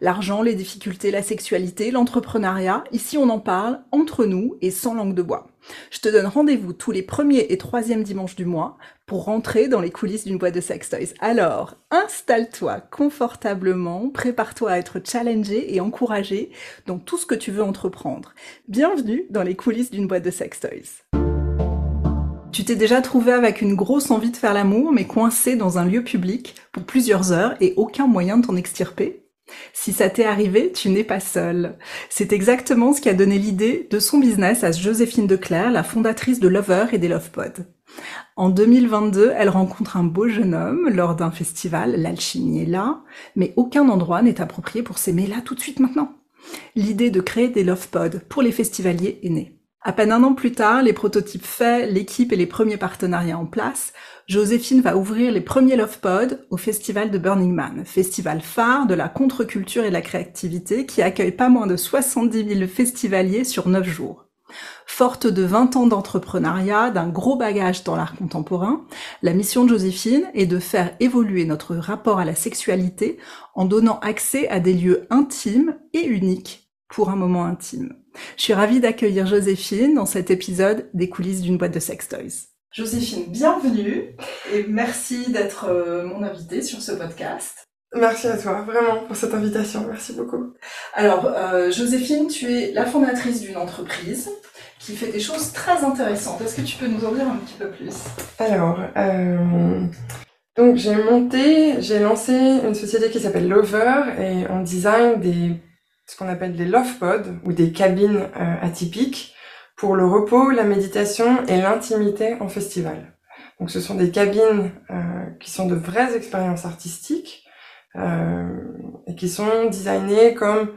L'argent, les difficultés, la sexualité, l'entrepreneuriat, ici on en parle entre nous et sans langue de bois. Je te donne rendez-vous tous les premiers et troisièmes dimanches du mois pour rentrer dans les coulisses d'une boîte de sex toys. Alors, installe-toi confortablement, prépare-toi à être challengé et encouragé dans tout ce que tu veux entreprendre. Bienvenue dans les coulisses d'une boîte de sex toys. Tu t'es déjà trouvé avec une grosse envie de faire l'amour, mais coincé dans un lieu public pour plusieurs heures et aucun moyen de t'en extirper? Si ça t'est arrivé, tu n'es pas seule. C'est exactement ce qui a donné l'idée de son business à Joséphine Declerc, la fondatrice de Lover et des Lovepod. En 2022, elle rencontre un beau jeune homme lors d'un festival, l'alchimie est là, mais aucun endroit n'est approprié pour s'aimer là tout de suite maintenant. L'idée de créer des Lovepod pour les festivaliers est née. À peine un an plus tard, les prototypes faits, l'équipe et les premiers partenariats en place, Joséphine va ouvrir les premiers Love Pod au festival de Burning Man, festival phare de la contre-culture et de la créativité qui accueille pas moins de 70 000 festivaliers sur 9 jours. Forte de 20 ans d'entrepreneuriat, d'un gros bagage dans l'art contemporain, la mission de Joséphine est de faire évoluer notre rapport à la sexualité en donnant accès à des lieux intimes et uniques pour un moment intime. Je suis ravie d'accueillir Joséphine dans cet épisode des coulisses d'une boîte de sex toys. Joséphine, bienvenue et merci d'être euh, mon invitée sur ce podcast. Merci à toi, vraiment, pour cette invitation. Merci beaucoup. Alors, euh, Joséphine, tu es la fondatrice d'une entreprise qui fait des choses très intéressantes. Est-ce que tu peux nous en dire un petit peu plus? Alors, euh, donc j'ai monté, j'ai lancé une société qui s'appelle Lover et on design des ce qu'on appelle des love pods ou des cabines atypiques pour le repos, la méditation et l'intimité en festival. Donc ce sont des cabines euh, qui sont de vraies expériences artistiques euh, et qui sont designées comme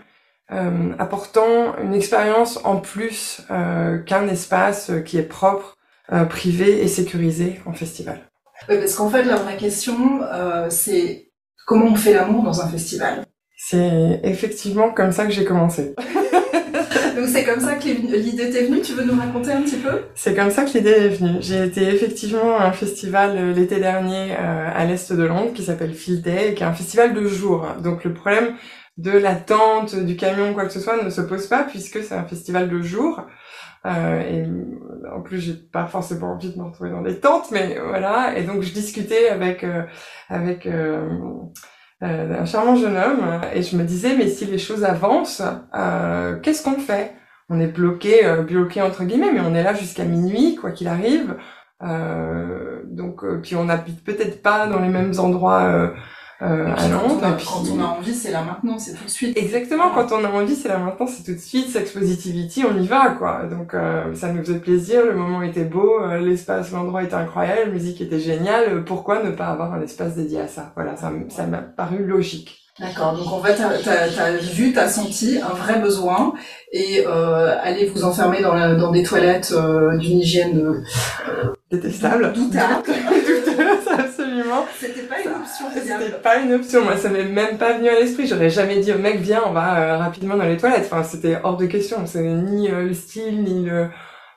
euh, apportant une expérience en plus qu'un espace qui est propre, privé et sécurisé en festival. Oui, parce qu'en fait, la vraie question, c'est comment on fait l'amour dans un festival? C'est effectivement comme ça que j'ai commencé. Donc c'est comme ça que l'idée t'est venue, tu veux nous raconter un petit peu? C'est comme ça que l'idée est venue. J'ai été effectivement à un festival euh, l'été dernier euh, à l'est de Londres qui s'appelle Field Day, qui est un festival de jour. Donc le problème de la tente, du camion, quoi que ce soit, ne se pose pas puisque c'est un festival de jour. Euh, et en plus, j'ai pas forcément envie de me retrouver dans des tentes, mais voilà. Et donc, je discutais avec euh, avec euh, un charmant jeune homme et je me disais mais si les choses avancent, euh, qu'est-ce qu'on fait? On est bloqué, euh, bloqué entre guillemets, mais on est là jusqu'à minuit quoi qu'il arrive. Euh, donc puis on n'habite peut-être pas dans les mêmes endroits euh, à Londres. Quand, on a, envie, c'est là maintenant, c'est tout de suite. Exactement, quand on a envie, c'est là maintenant, c'est tout de suite. Sex Positivity, on y va, quoi. Donc euh, ça nous faisait plaisir, le moment était beau, euh, l'espace, l'endroit était incroyable, la musique était géniale. Pourquoi ne pas avoir un espace dédié à ça? Voilà, ça, ça m'a paru logique. D'accord, donc en fait, t'as as, vu, t'as senti un vrai besoin et euh, allez vous enfermer dans, la, dans des toilettes euh, d'une hygiène euh, détestable, doutable, douteuse, absolument. C'était pas une option. C'était pas une option. Moi, ça m'est même pas venu à l'esprit. J'aurais jamais dit, mec, viens, on va euh, rapidement dans les toilettes. Enfin, c'était hors de question. C'est ni euh, le style, ni le.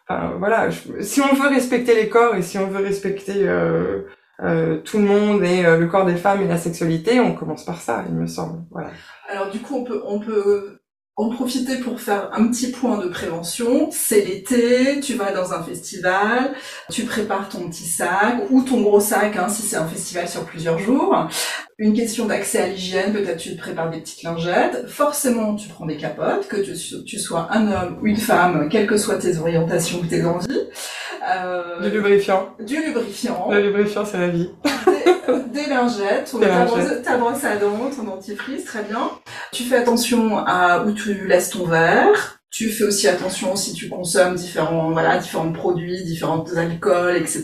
Enfin, voilà. Si on veut respecter les corps et si on veut respecter euh, euh, tout le monde et le corps des femmes et la sexualité, on commence par ça, il me semble. Voilà. Alors du coup, on peut, on peut en profiter pour faire un petit point de prévention. C'est l'été, tu vas dans un festival, tu prépares ton petit sac ou ton gros sac hein, si c'est un festival sur plusieurs jours. Une question d'accès à l'hygiène, peut-être tu te prépares des petites lingettes. Forcément, tu prends des capotes, que tu, tu sois un homme ou une femme, quelles que soient tes orientations ou tes envies. Euh, du lubrifiant. Du lubrifiant. Le lubrifiant, c'est la vie. Des, des lingettes, ta, Brosse, ta, brosse, à dents, ton dentifrice, très bien. Tu fais attention à où tu laisses ton verre. Tu fais aussi attention si tu consommes différents, voilà, différents produits, différents alcools, etc.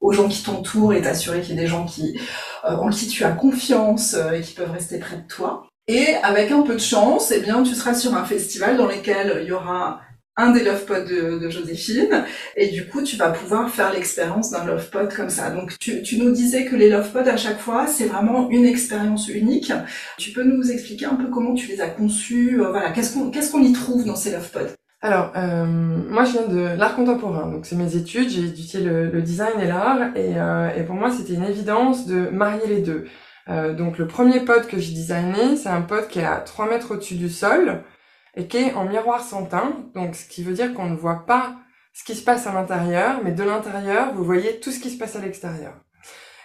aux gens qui t'entourent et t'assurer qu'il y a des gens qui, euh, en qui tu as confiance euh, et qui peuvent rester près de toi. Et avec un peu de chance, eh bien, tu seras sur un festival dans lequel il y aura un des love pods de, Joséphine, et du coup, tu vas pouvoir faire l'expérience d'un love pod comme ça. Donc, tu, tu, nous disais que les love pods, à chaque fois, c'est vraiment une expérience unique. Tu peux nous expliquer un peu comment tu les as conçus euh, Voilà, qu'est-ce qu'on qu'est-ce qu'on y trouve dans ces love pods alors, euh, moi, je viens de l'art contemporain, donc c'est mes études. J'ai étudié le, design et l'art, et, euh, et, pour moi, c'était une évidence de marier les deux. Euh, donc, le premier pod que j'ai designé, c'est un pod qui est à 3 mètres au-dessus du sol, et qui est en miroir sans teint, donc ce qui veut dire qu'on ne voit pas ce qui se passe à l'intérieur, mais de l'intérieur, vous voyez tout ce qui se passe à l'extérieur.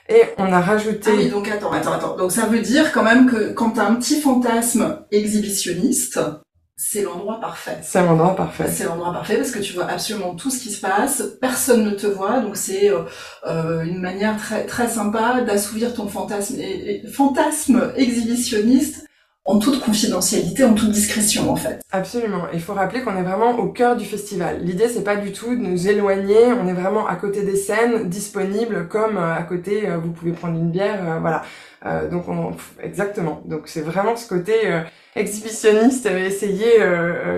Et on a rajouté... Ah oui, donc attends, attends, attends. Donc ça veut dire quand même que quand tu as un petit fantasme exhibitionniste, c'est l'endroit parfait. C'est l'endroit parfait. C'est l'endroit parfait parce que tu vois absolument tout ce qui se passe, personne ne te voit, donc c'est euh, euh une manière très très sympa d'assouvir ton fantasme, et, fantasme exhibitionniste en toute confidentialité, en toute discrétion en fait. Absolument. Il faut rappeler qu'on est vraiment au cœur du festival. L'idée c'est pas du tout de nous éloigner, on est vraiment à côté des scènes, disponibles comme euh, à côté euh, vous pouvez prendre une bière, euh, voilà. donc on, exactement. Donc c'est vraiment ce côté exhibitionniste, essayer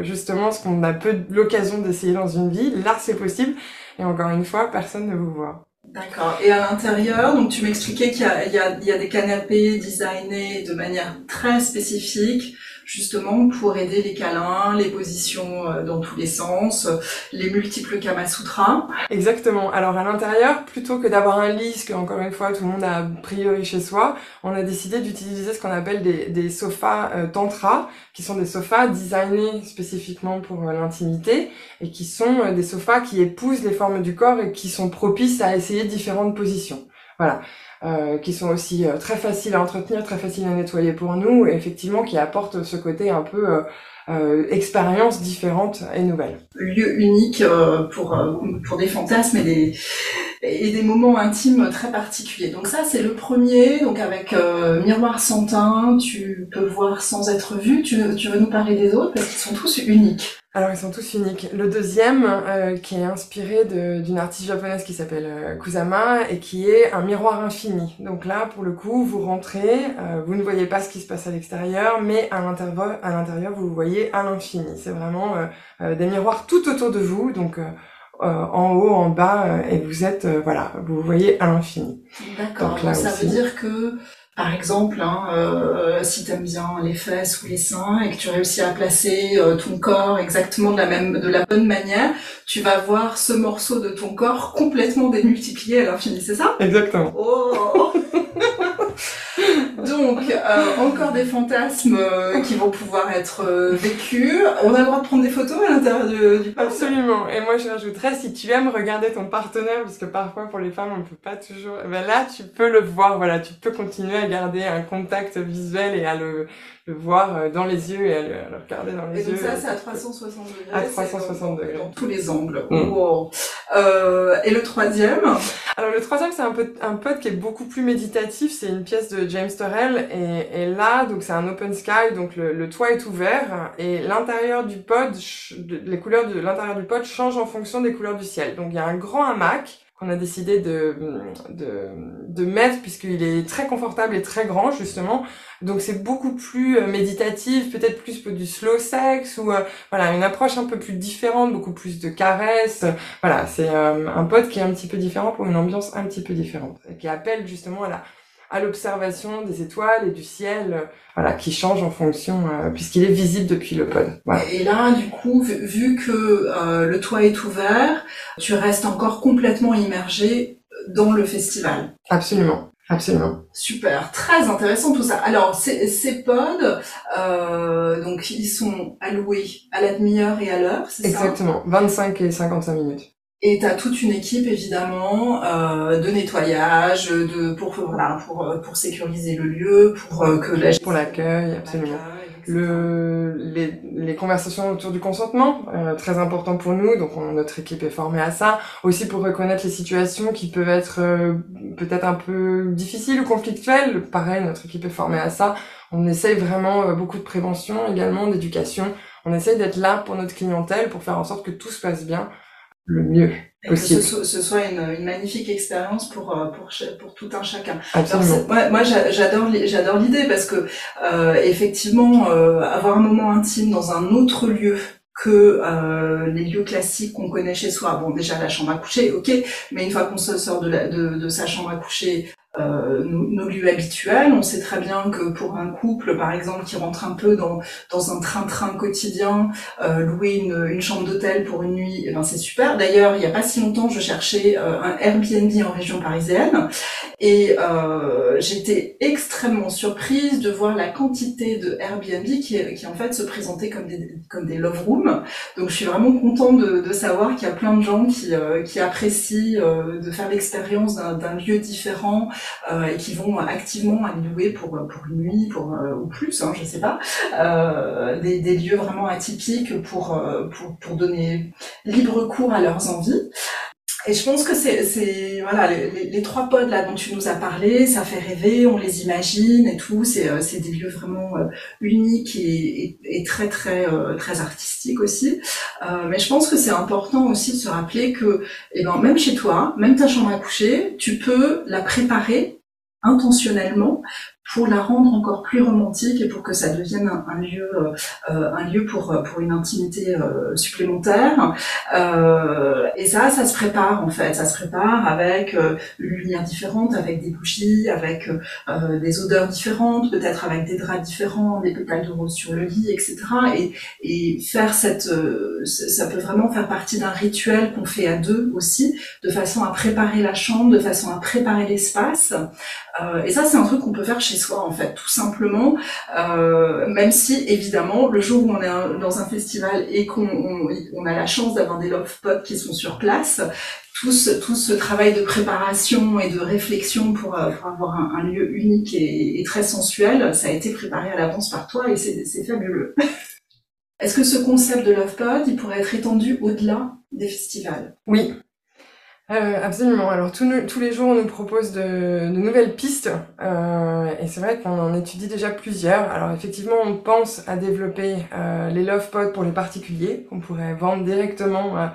justement ce qu'on a peu l'occasion d'essayer dans une vie. Là c'est possible et encore une fois personne ne vous voit. D'accord. Et à l'intérieur, donc tu m'expliquais qu'il y y a des canapés designés de manière très spécifique justement pour aider les câlins, les positions euh, dans tous les sens, les multiples kamasutras. Exactement. Alors à l'intérieur, plutôt que d'avoir un lit, ce que encore une fois tout le monde a priori chez soi, on a décidé d'utiliser ce qu'on appelle des, des sofas euh, tantra, qui sont des sofas designés spécifiquement pour euh, l'intimité et qui sont des sofas qui épousent les formes du corps et qui sont propices à essayer différentes positions. Voilà. Euh, qui sont aussi euh, très faciles à entretenir, très faciles à nettoyer pour nous, et effectivement qui apportent ce côté un peu euh, euh expérience différente et nouvelle. Lieu unique pour pour des fantasmes et des et des moments intimes très particuliers. Donc ça c'est le premier, donc avec miroir sans teint, tu peux voir sans être vu. Tu, tu veux nous parler des autres parce qu'ils sont tous uniques. Alors ils sont tous uniques. Le deuxième, euh, qui est inspiré d'une artiste japonaise qui s'appelle euh, Kusama et qui est un miroir infini. Donc là, pour le coup, vous rentrez, euh, vous ne voyez pas ce qui se passe à l'extérieur, mais à l'intérieur, vous voyez à l'infini. C'est vraiment des miroirs tout autour de vous, donc en haut, en bas, et vous êtes, voilà, vous voyez à l'infini. D'accord. Donc, ça veut dire que par exemple, hein, euh, si tu aimes bien les fesses ou les seins et que tu réussis à placer euh, ton corps exactement de la même, de la bonne manière, tu vas voir ce morceau de ton corps complètement démultiplié à l'infini, c'est ça? Exactement. Oh Donc, euh, encore des fantasmes euh, qui vont pouvoir être euh, vécus. On a le droit de prendre des photos à l'intérieur du, du Absolument. Et moi, je rajouterais, si tu aimes regarder ton partenaire, parce que parfois, pour les femmes, on ne peut pas toujours... Eh ben là, tu peux le voir, voilà, tu peux continuer à garder un contact visuel et à le, le voir euh, dans les yeux et à le, regarder dans les yeux. Et donc ça, c'est à 360 degrés. À 360 degrés. Dans tous les angles. Mm. Euh, et le troisième? Alors le troisième, c'est un, peu, un pod qui est beaucoup plus méditatif. C'est une pièce de James Turrell. Et, et là, donc c'est un open sky, donc le, le toit est ouvert. Et l'intérieur du pod, les couleurs de l'intérieur du pod changent en fonction des couleurs du ciel. Donc il y a un grand hamac qu'on a décidé de, de, de mettre puisqu'il est très confortable et très grand justement. Donc c'est beaucoup plus euh, méditatif, peut-être plus du slow sex ou euh, voilà une approche un peu plus différente, beaucoup plus de caresses. Voilà, c'est euh, un pote qui est un petit peu différent pour une ambiance un petit peu différente et qui appelle justement à la à l'observation des étoiles et du ciel, euh, voilà, qui change en fonction, euh, puisqu'il est visible depuis le pod. Et là, du coup, vu, que euh, le toit est ouvert, tu restes encore complètement immergé dans le festival. Absolument. Absolument. Super, très intéressant tout ça. Alors ces, ces pods, donc ils sont alloués à la demi-heure et à l'heure, c'est ça? Exactement, 25 et 55 minutes. Et tu as toute une équipe évidemment euh, de nettoyage, de pour voilà pour euh, pour sécuriser le lieu, pour euh, que la pour l'accueil, absolument. Le les, les conversations autour du consentement euh, très important pour nous, donc on, notre équipe est formée à ça. Aussi pour reconnaître les situations qui peuvent être euh, peut-être un peu difficiles ou conflictuelles. Pareil, notre équipe est formée à ça. On essaye vraiment beaucoup de prévention également, d'éducation. On essaye d'être là pour notre clientèle pour faire en sorte que tout se passe bien le mieux possible. que ce, soit une, une magnifique expérience pour, pour, pour tout un chacun. Absolument. moi, moi j'adore j'adore l'idée parce que euh, effectivement avoir un moment intime dans un autre lieu que euh, les lieux classiques qu'on connaît chez soi. Bon, déjà la chambre à coucher, ok, mais une fois qu'on se sort de, la, de, de sa chambre à coucher, euh, nos, lieux habituels. On sait très bien que pour un couple, par exemple, qui rentre un peu dans, dans un train-train quotidien, euh, louer une, une chambre d'hôtel pour une nuit, eh ben c'est super. D'ailleurs, il n'y a pas si longtemps, je cherchais euh, un Airbnb en région parisienne et euh, j'étais extrêmement surprise de voir la quantité de Airbnb qui, qui en fait se présentaient comme des, comme des love rooms. Donc, je suis vraiment contente de, de savoir qu'il y a plein de gens qui, euh, qui apprécient de faire l'expérience d'un lieu différent, euh, et qui vont activement aller louer pour pour une nuit, pour euh, ou plus, hein, je sais pas, euh, des, des, lieux vraiment atypiques pour, pour pour donner libre cours à leurs envies. Et je pense que c'est, voilà, les, trois pods là dont tu nous as parlé, ça fait rêver, on les imagine et tout. C'est, euh, des lieux vraiment euh, uniques et, et, très très euh, très artistiques aussi. Euh, mais je pense que c'est important aussi de se rappeler que, eh ben, même chez toi, même ta chambre à coucher, tu peux la préparer intentionnellement pour la rendre encore plus romantique et pour que ça devienne un, lieu, euh, un lieu pour pour une intimité euh, supplémentaire. Euh, et ça, ça se prépare en fait, ça se prépare avec une lumière différente, avec des bougies, avec des odeurs différentes, peut-être avec des draps différents, des pétales de rose sur le lit, etc. Et, et faire cette, ça peut vraiment faire partie d'un rituel qu'on fait à deux aussi, de façon à préparer la chambre, de façon à préparer l'espace. et ça, c'est un truc qu'on peut faire chez soi en fait, tout simplement. Euh, même si évidemment, le jour où on est dans un festival et qu'on on, a la chance d'avoir des love spots qui sont sur place, tout ce, ce travail de préparation et de réflexion pour, euh, avoir un, lieu unique et, très sensuel, ça a été préparé à l'avance par toi et c'est fabuleux. Est-ce que ce concept de Love Pod, il pourrait être étendu au-delà des festivals? Oui, euh, absolument. Alors tous, tous les jours, on nous propose de, de nouvelles pistes, euh, et c'est vrai qu'on en étudie déjà plusieurs. Alors effectivement, on pense à développer euh, les love pods pour les particuliers, qu'on pourrait vendre directement euh,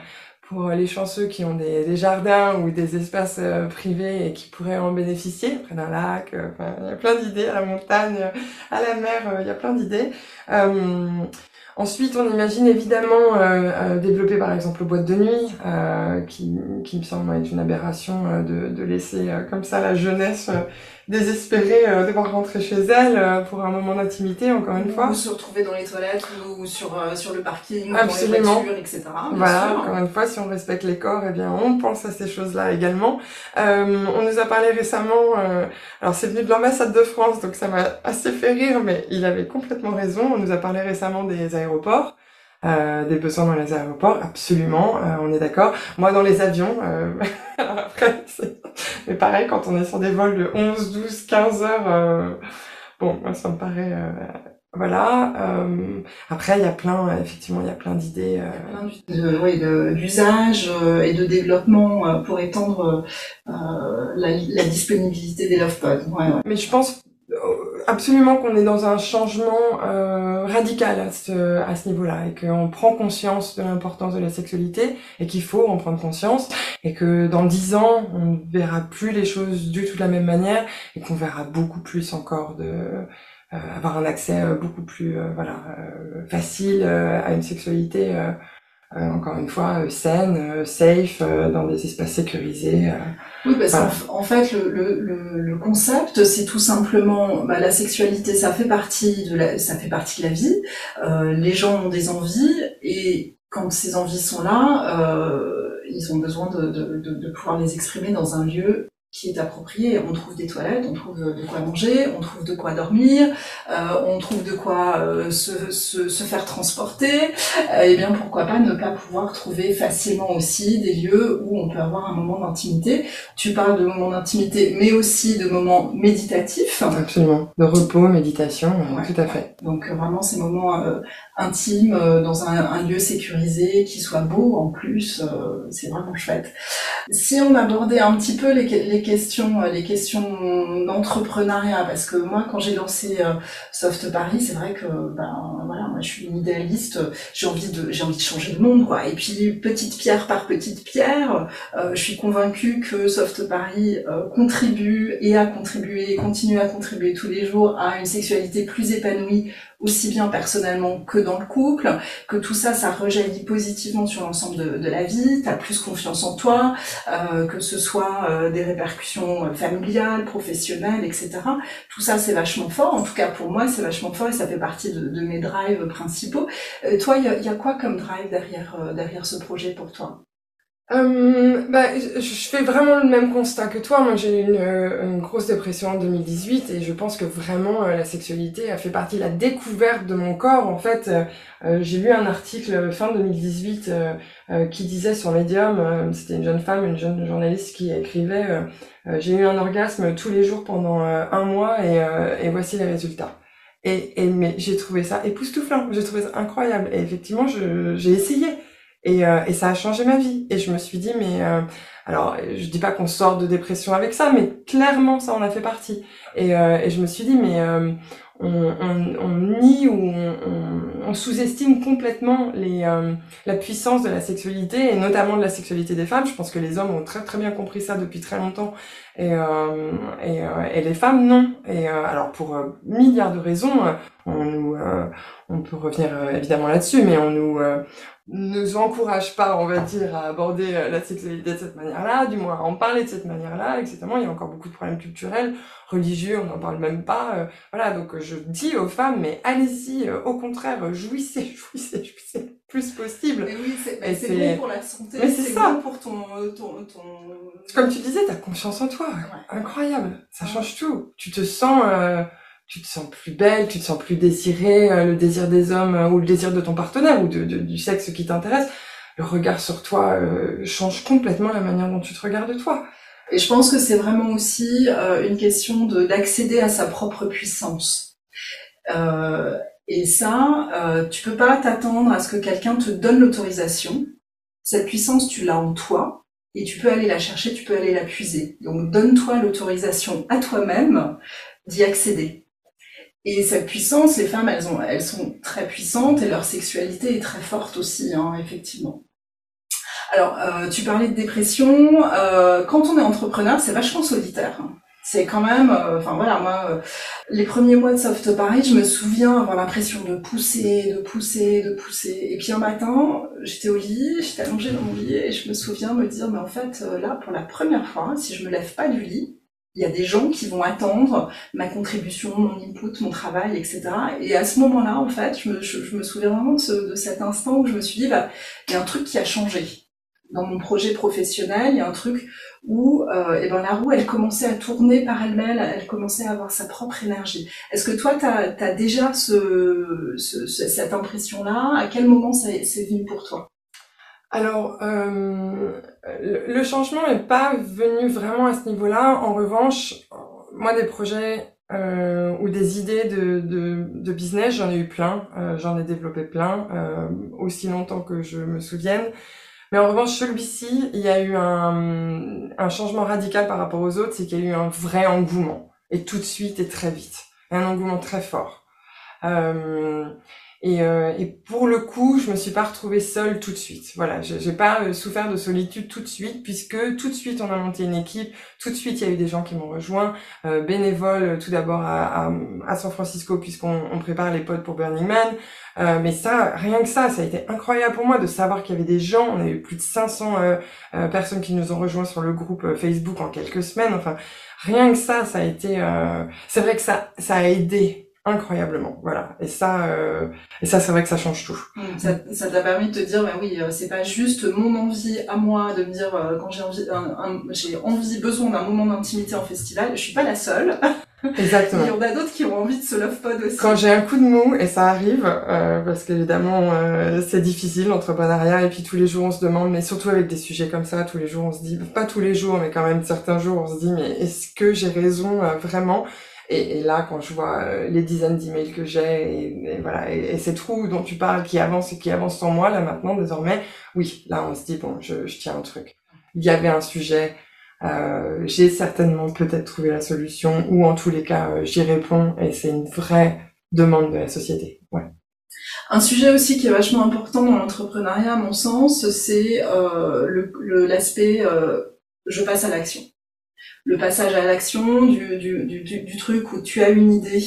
pour les chanceux qui ont des, des jardins ou des espaces euh, privés et qui pourraient en bénéficier, près d'un lac. Enfin, il y a plein d'idées à la montagne, à la mer. il y a plein d'idées. Ensuite, on imagine évidemment euh, euh, développer par exemple le boîte de nuit, euh, qui, qui me semble être une aberration de, de laisser comme ça la jeunesse désespérée euh, devoir rentrer chez elle euh, pour un moment d'intimité, encore une fois. Ou se retrouver dans les toilettes ou sur, euh, sur le parking, Absolument. dans les voitures, etc. Voilà, encore une fois, si on respecte les corps, eh bien, on pense à ces choses-là également. Euh, on nous a parlé récemment, alors c'est venu de l'ambassade de France, donc ça m'a assez fait rire, mais il avait complètement raison. On nous a parlé récemment des aéroports. Euh, des besoins dans les aéroports, absolument, euh, on est d'accord. Moi, dans les avions, euh, après, mais pareil, quand on est sur des vols de 11, 12, 15 heures, bon, ça me paraît... voilà. après, il y a plein, effectivement, il y a plein d'idées. Euh... d'usages et de développement pour étendre la, la, disponibilité des love pods. Ouais, ouais. Mais je pense absolument qu'on est dans un changement euh, radical à ce, niveau-là et qu'on prend conscience de l'importance de la sexualité et qu'il faut en prendre conscience et que dans dix ans on ne verra plus les choses du tout de la même manière et qu'on verra beaucoup plus encore de euh, avoir un accès euh, beaucoup plus voilà facile à une sexualité encore une fois saine, safe, dans des espaces sécurisés. Oui, parce qu'en fait, le, le, le concept, c'est tout simplement bah, la sexualité, ça fait partie de la, ça fait partie de la vie. Euh, les gens ont des envies et quand ces envies sont là, euh, ils ont besoin de, de, de, de pouvoir les exprimer dans un lieu qui est approprié. On trouve des toilettes, on trouve de quoi manger, on trouve de quoi dormir, euh, on trouve de quoi euh, se, se, se, faire transporter. Euh, et bien pourquoi pas ne pas pouvoir trouver facilement aussi des lieux où on peut avoir un moment d'intimité. Tu parles de moments d'intimité, mais aussi de moments méditatifs. Absolument, de repos, méditation, tout à fait. Donc vraiment ces moments intimes dans un, un, lieu sécurisé qui soit beau en plus, c'est vraiment chouette. Si on abordait un petit peu les, les questions, les questions d'entrepreneuriat, parce que moi, quand j'ai lancé Soft Paris, c'est vrai que ben voilà, moi je suis une idéaliste, j'ai envie de j'ai envie de changer le monde, quoi. Et puis petite pierre par petite pierre, je suis convaincue que Soft Paris contribue et a contribué continue à contribuer tous les jours à une sexualité plus épanouie, aussi bien personnellement que dans le couple, que tout ça, ça rejaillit positivement sur l'ensemble de, la vie, tu as plus confiance en toi, euh, que ce soit euh, des répercussions euh, familiales, professionnelles, etc. Tout ça, c'est vachement fort. En tout cas, pour moi, c'est vachement fort et ça fait partie de, mes drives principaux. Euh, toi, il y y a, quoi comme drive derrière, derrière ce projet pour toi? Euh, bah, je, fais vraiment le même constat que toi. Moi, j'ai eu une, euh, une, grosse dépression en 2018 et je pense que vraiment euh, la sexualité a fait partie de la découverte de mon corps. En fait, euh, j'ai lu un article fin 2018 qui disait sur Medium, c'était une jeune femme, une jeune journaliste qui écrivait j'ai eu un orgasme tous les jours pendant un mois et, et voici les résultats. Et, et mais j'ai trouvé ça époustouflant, j'ai trouvé ça incroyable. Et effectivement, j'ai essayé. Et, euh, et, ça a changé ma vie. Et je me suis dit, mais euh, alors, je dis pas qu'on sort de dépression avec ça, mais clairement, ça en a fait partie. Et, euh, et je me suis dit, mais euh, on, on, on, nie ou on, on sous-estime complètement les, la puissance de la sexualité et notamment de la sexualité des femmes. Je pense que les hommes ont très très bien compris ça depuis très longtemps et, et, et les femmes non. Et alors pour milliards de raisons, on nous, on peut revenir évidemment là-dessus, mais on nous nous encourage pas, on va dire, à aborder euh, la sexualité de cette manière-là, du moins à en parler de cette manière-là, etc. Il y a encore beaucoup de problèmes culturels, religieux, on n'en parle même pas. Euh, voilà, donc je dis aux femmes, mais allez-y, euh, au contraire, jouissez, jouissez, jouissez le plus possible. Mais oui, c'est bon pour la santé, c'est bon pour ton, ton, ton... Comme tu disais, t'as confiance en toi, incroyable, ça change tout. Tu te sens tu te sens plus belle, tu te sens plus désirée, euh, le désir des hommes euh, ou le désir de ton partenaire ou de, du sexe qui t'intéresse, le regard sur toi euh, change complètement la manière dont tu te regardes toi. Et je pense que c'est vraiment aussi une question d'accéder à sa propre puissance. et ça, tu peux pas t'attendre à ce que quelqu'un te donne l'autorisation. Cette puissance, tu l'as en toi et tu peux aller la chercher, tu peux aller la puiser. Donc donne-toi l'autorisation à toi-même d'y accéder. Et cette puissance, les femmes, elles, ont, elles sont très puissantes et leur sexualité est très forte aussi, hein, effectivement. Alors, euh, tu parlais de dépression. Euh, quand on est entrepreneur, c'est vachement solitaire. C'est quand même, euh, enfin voilà, moi, euh, les premiers mois de Soft Paris, je me souviens avoir l'impression de pousser, de pousser, de pousser. Et puis un matin, j'étais au lit, j'étais allongée dans mon lit et je me souviens me dire, mais en fait, euh, là, pour la première fois, si je me lève pas du lit, il y a des gens qui vont attendre ma contribution, mon input, mon travail, etc. Et à ce moment-là, en fait, je me, je, me souviens vraiment de, de, cet instant où je me suis dit, bah, il y a un truc qui a changé dans mon projet professionnel. Il y a un truc où, euh, et ben la roue, elle commençait à tourner par elle-même, elle commençait à avoir sa propre énergie. Est-ce que toi, tu as, as, déjà ce, ce, cette impression-là? À quel moment c'est venu pour toi? Alors, euh, le changement n'est pas venu vraiment à ce niveau-là. En revanche, moi, des projets euh, ou des idées de, de, business, j'en ai eu plein. Euh, j'en ai développé plein, aussi longtemps que je me souvienne. Mais en revanche, celui-ci, il y a eu un, changement radical par rapport aux autres, c'est qu'il y a eu un vrai engouement. Et tout de suite et très vite. Un engouement très fort. Et, euh, et, pour le coup, je me suis pas retrouvée seule tout de suite. Voilà, j'ai pas euh, souffert de solitude tout de suite puisque tout de suite on a monté une équipe, tout de suite il y a eu des gens qui m'ont rejoint, euh, bénévoles euh, tout d'abord à, à, à, San Francisco puisqu'on on prépare les pods pour Burning Man. Euh, mais ça, rien que ça, ça a été incroyable pour moi de savoir qu'il y avait des gens. On a eu plus de 500 personnes qui nous ont rejoints sur le groupe Facebook en quelques semaines. Enfin, rien que ça, ça a été. C'est vrai que ça, ça a aidé incroyablement voilà. Et ça euh, et ça c'est vrai que ça change tout. Mmh, ça t'a permis de te dire bah oui euh, c'est pas juste mon envie à moi de me dire euh, quand j'ai envie j'ai envie besoin d'un moment d'intimité en festival je suis pas la seule. Exactement. Il y en a d'autres qui ont envie de se love pod aussi. Quand j'ai un coup de mou et ça arrive euh, parce qu'évidemment c'est difficile l'entrepreneuriat et puis tous les jours on se demande mais surtout avec des sujets comme ça tous les jours on se dit pas tous les jours mais quand même certains jours on se dit mais est-ce que j'ai raison vraiment? Et, et, là, quand je vois euh, les dizaines d'emails que j'ai, et, voilà, et, ces trous dont tu parles qui avancent et qui avancent sans moi, là maintenant, désormais, oui, là on se dit bon, je, je tiens un truc. Il y avait un sujet Euh, j'ai certainement peut-être trouvé la solution, ou en tous les cas, j'y réponds, et c'est une vraie demande de la société. Ouais. Un sujet aussi qui est vachement important dans l'entrepreneuriat, à mon sens, c'est euh, l'aspect euh, je passe à l'action. Le passage à l'action du, du, du, du, truc où tu as une idée.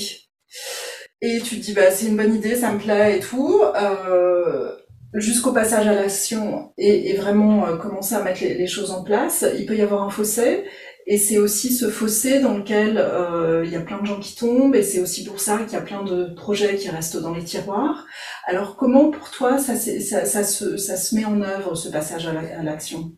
Et tu te dis bah c'est une bonne idée, ça me plaît et tout, euh, jusqu'au passage à l'action et, et, vraiment euh, commencer à mettre les, les, choses en place, il peut y avoir un fossé. Et c'est aussi ce fossé dans lequel euh, il y a plein de gens qui tombent, et c'est aussi pour ça qu'il y a plein de projets qui restent dans les tiroirs. Alors comment pour toi ça, ça, ça, se, ça se met en œuvre, ce passage à l'action?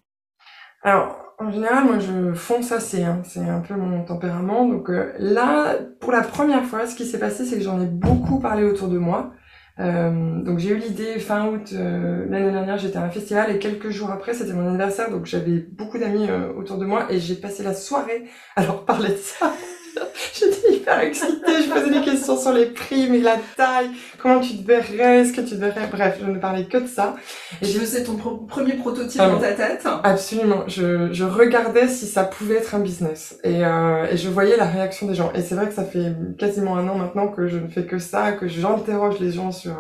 Alors en général, moi je fonce assez, hein. c'est un peu mon tempérament. Donc euh, là, pour la première fois, ce qui s'est passé, c'est que j'en ai beaucoup parlé autour de moi. Euh, donc j'ai eu l'idée fin août euh, l'année dernière, j'étais à un festival et quelques jours après c'était mon anniversaire, donc j'avais beaucoup d'amis autour de moi et j'ai passé la soirée à leur parler de ça. J'étais hyper excitée, je posais des questions sur les prix, mais la taille, comment tu te verrais, est-ce que tu te verrais, bref, je ne parlais que de ça. Et je faisais ton premier prototype ah dans ta tête. Absolument, je, je regardais si ça pouvait être un business. Et, euh, et je voyais la réaction des gens. Et c'est vrai que ça fait quasiment un an maintenant que je ne fais que ça, que j'interroge les gens sur...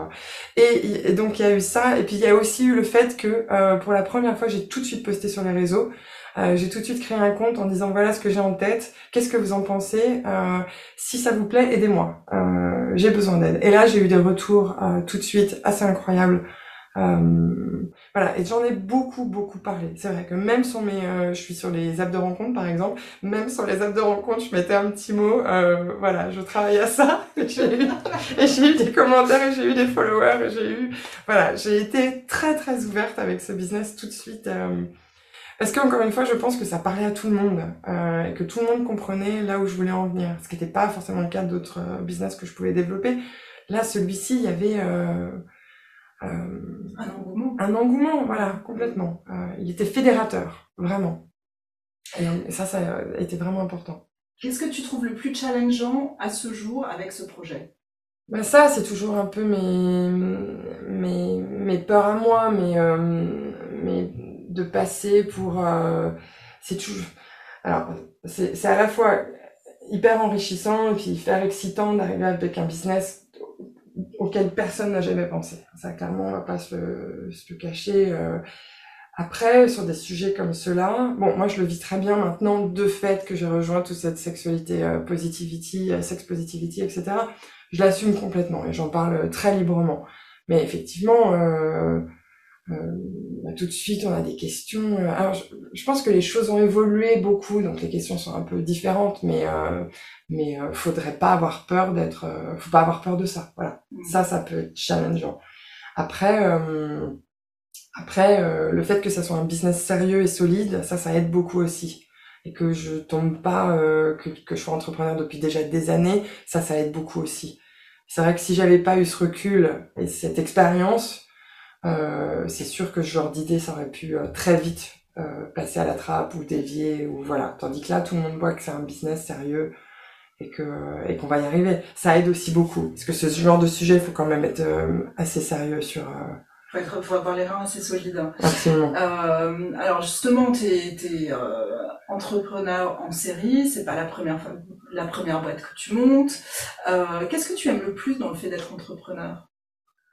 Et, et donc il y a eu ça, et puis il y a aussi eu le fait que euh, pour la première fois, j'ai tout de suite posté sur les réseaux. Euh, j'ai tout de suite créé un compte en disant voilà ce que j'ai en tête, qu'est-ce que vous en pensez, euh, si ça vous plaît, aidez-moi, euh, j'ai besoin d'aide. Et là j'ai eu des retours euh, tout de suite assez incroyables. Euh, voilà, et j'en ai beaucoup beaucoup parlé. C'est vrai que même sur mes, je suis sur les apps de rencontre par exemple, même sur les apps de rencontre, je mettais un petit mot. voilà, je travaille à ça. et j'ai eu, eu des commentaires, et j'ai eu des followers, et j'ai eu, voilà, j'ai été très très ouverte avec ce business tout de suite. Parce qu'encore une fois, je pense que ça parlait à tout le monde euh, et que tout le monde comprenait là où je voulais en venir, ce qui n'était pas forcément le cas d'autres euh, business que je pouvais développer. Là, celui-ci, il y avait euh, euh, un engouement. Un engouement, voilà, complètement. Euh, il était fédérateur, vraiment. Et, ça, ça a été vraiment important. Qu'est-ce que tu trouves le plus challengeant à ce jour avec ce projet? Ben ça, c'est toujours un peu mes, mes, mes peurs à moi, mais, euh, mais de passer pour euh, c'est tout alors c'est à la fois hyper enrichissant et hyper excitant d'arriver avec un business auquel personne n'a jamais pensé. Ça clairement on va pas se, se le cacher euh. après sur des sujets comme cela bon moi je le vis très bien maintenant de fait que j'ai rejoint toute cette sexualité euh, positivity sex positivity etc je l'assume complètement et j'en parle très librement. Mais effectivement bah, tout de suite, on a des questions. Euh, alors, je, pense que les choses ont évolué beaucoup, donc les questions sont un peu différentes, mais euh, mais euh, faudrait pas avoir peur d'être, faut pas avoir peur de ça. Voilà, mmh. ça, ça peut être challengeant. Après, après, le fait que ça soit un business sérieux et solide, ça, ça aide beaucoup aussi. Et que je tombe pas, que, que je sois entrepreneur depuis déjà des années, ça, ça aide beaucoup aussi. C'est vrai que si j'avais pas eu ce recul et cette expérience, euh, c'est sûr que ce genre d'idée, ça aurait pu euh, très vite euh, passer à la trappe ou dévier ou voilà. Tandis que là, tout le monde voit que c'est un business sérieux et que et qu'on va y arriver. Ça aide aussi beaucoup parce que ce genre de sujet, il faut quand même être assez sérieux sur. Faut, être, faut avoir les reins assez solides. Absolument. alors justement, tu es, entrepreneur en série, c'est pas la première la première boîte que tu montes. Qu'est-ce que tu aimes le plus dans le fait d'être entrepreneur?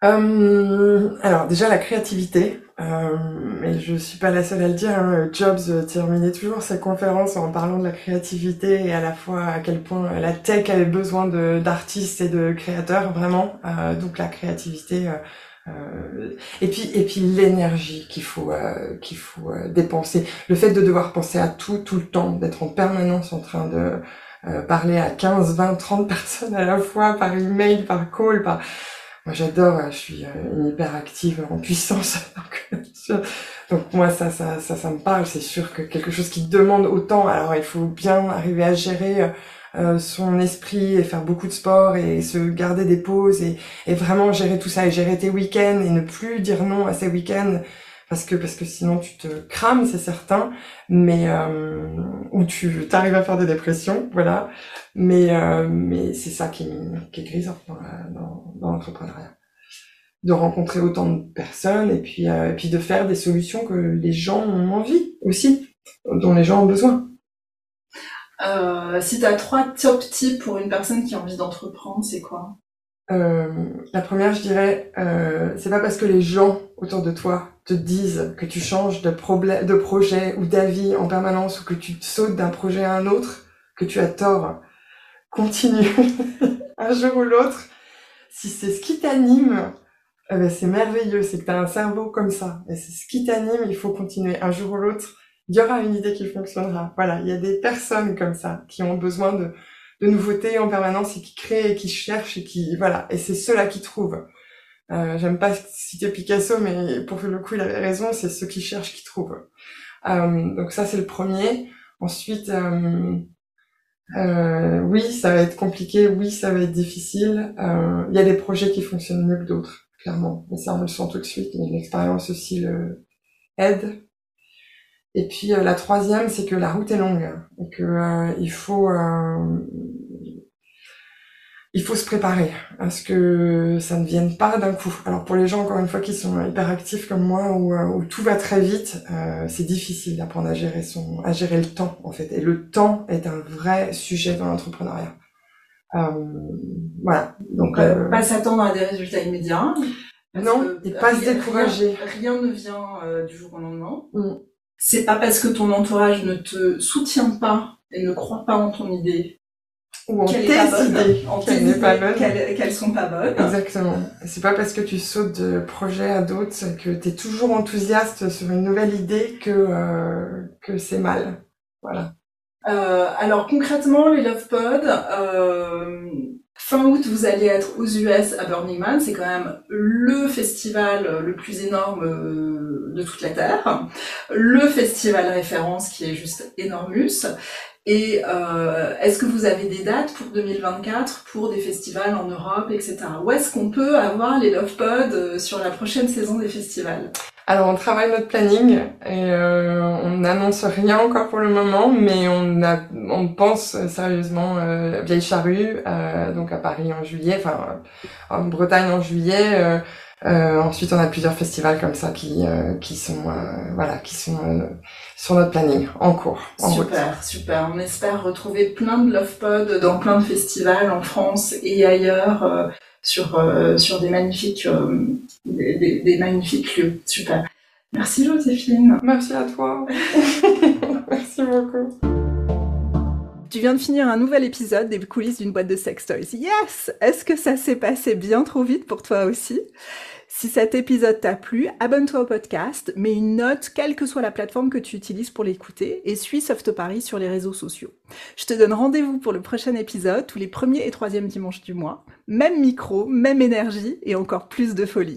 Euh, alors déjà la créativité, euh, mais je suis pas la seule à le dire. Hein. Jobs terminait toujours sa conférence en parlant de la créativité et à la fois à quel point la tech avait besoin d'artistes et de créateurs vraiment. Euh, donc la créativité. Euh, et puis et puis l'énergie qu'il faut euh, qu'il faut euh, dépenser. Le fait de devoir penser à tout tout le temps, d'être en permanence en train de parler à 15, 20, 30 personnes à la fois par email, par call, par moi, j'adore, je suis euh, une hyperactive en puissance. Donc, moi, ça, ça, ça, ça me parle. C'est sûr que quelque chose qui demande autant, alors il faut bien arriver à gérer euh, son esprit et faire beaucoup de sport et se garder des pauses et, et vraiment gérer tout ça et gérer tes week-ends et ne plus dire non à ces week-ends parce que parce que sinon tu te crames c'est certain. Mais euh, ou tu arrives à faire des dépressions voilà. Mais euh, mais c'est ça qui, qui est grisant dans, dans, dans l'entrepreneuriat. De rencontrer autant de personnes et puis euh, et puis de faire des solutions que les gens ont envie aussi dont les gens ont besoin. Si tu as trois top tips pour une personne qui a envie d'entreprendre, c'est quoi? La première, je dirais, c'est pas parce que les gens autour de toi te disent que tu changes de, projet ou d'avis en permanence ou que tu sautes d'un projet à un autre que tu as tort. Continue. un jour ou l'autre, si c'est ce qui t'anime, eh ben c'est merveilleux, c'est que tu as un cerveau comme ça. Et c'est ce qui t'anime, il faut continuer. Un jour ou l'autre, il y aura une idée qui fonctionnera. Voilà, il y a des personnes comme ça qui ont besoin de, de nouveautés en permanence et qui créent et qui cherchent et qui voilà. Et c'est ceux-là qui trouvent. Euh, J'aime pas citer Picasso, mais pour le coup, il avait raison. C'est ceux qui cherchent qui trouvent. Euh, donc ça, c'est le premier. Ensuite, euh, euh, oui, ça va être compliqué. Oui, ça va être difficile. Euh, il y a des projets qui fonctionnent mieux que d'autres, clairement. Mais ça, on le sent tout de suite. L'expérience aussi le aide. Et puis la troisième, c'est que la route est longue et que il faut il faut se préparer à ce que ça ne vienne pas d'un coup. Alors pour les gens encore une fois qui sont hyper actifs comme moi où, où tout va très vite, c'est difficile d'apprendre à gérer son à gérer le temps en fait. Et le temps est un vrai sujet dans l'entrepreneuriat. voilà. Donc euh, pas s'attendre à des résultats immédiats. Non, et pas se décourager. Rien, ne vient du jour au lendemain. Mm c'est pas parce que ton entourage ne te soutient pas et ne croit pas en ton idée ou en tes idées qu'elles pas qu'elles sont pas bonnes. Exactement. C'est pas parce que tu sautes de projet à d'autres que tu es toujours enthousiaste sur une nouvelle idée que euh, que c'est mal. Voilà. Euh, alors concrètement, les Love Pod, euh, fin août, vous allez être aux US à Burning Man. C'est quand même le festival le plus énorme euh, de toute la Terre. Le festival référence qui est juste énormus. Et euh, est-ce que vous avez des dates pour 2024 pour des festivals en Europe, etc. Où est-ce qu'on peut avoir les Love Pod euh, sur la prochaine saison des festivals? Alors on travaille notre planning et euh, on n'annonce rien encore pour le moment, mais on a, on pense sérieusement euh, Vieille Charrue, euh, donc à Paris en juillet, enfin en Bretagne en juillet. Euh, euh, ensuite on a plusieurs festivals comme ça qui qui sont voilà qui sont sur notre planning en cours. En super, super. On espère retrouver plein de Love Pod dans plein de festivals en France et ailleurs sur euh, sur des magnifiques euh, des, des, magnifiques lieux. Super. Merci Joséphine. Merci à toi. Merci beaucoup. Tu viens de finir un nouvel épisode des coulisses d'une boîte de sex toys. Yes Est-ce que ça s'est passé bien trop vite pour toi aussi? Si cet épisode t'a plu, abonne-toi au podcast, mets une note, quelle que soit la plateforme que tu utilises pour l'écouter, et suis Soft Paris sur les réseaux sociaux. Je te donne rendez-vous pour le prochain épisode, tous les premiers et troisièmes dimanches du mois. Même micro, même énergie, et encore plus de folie.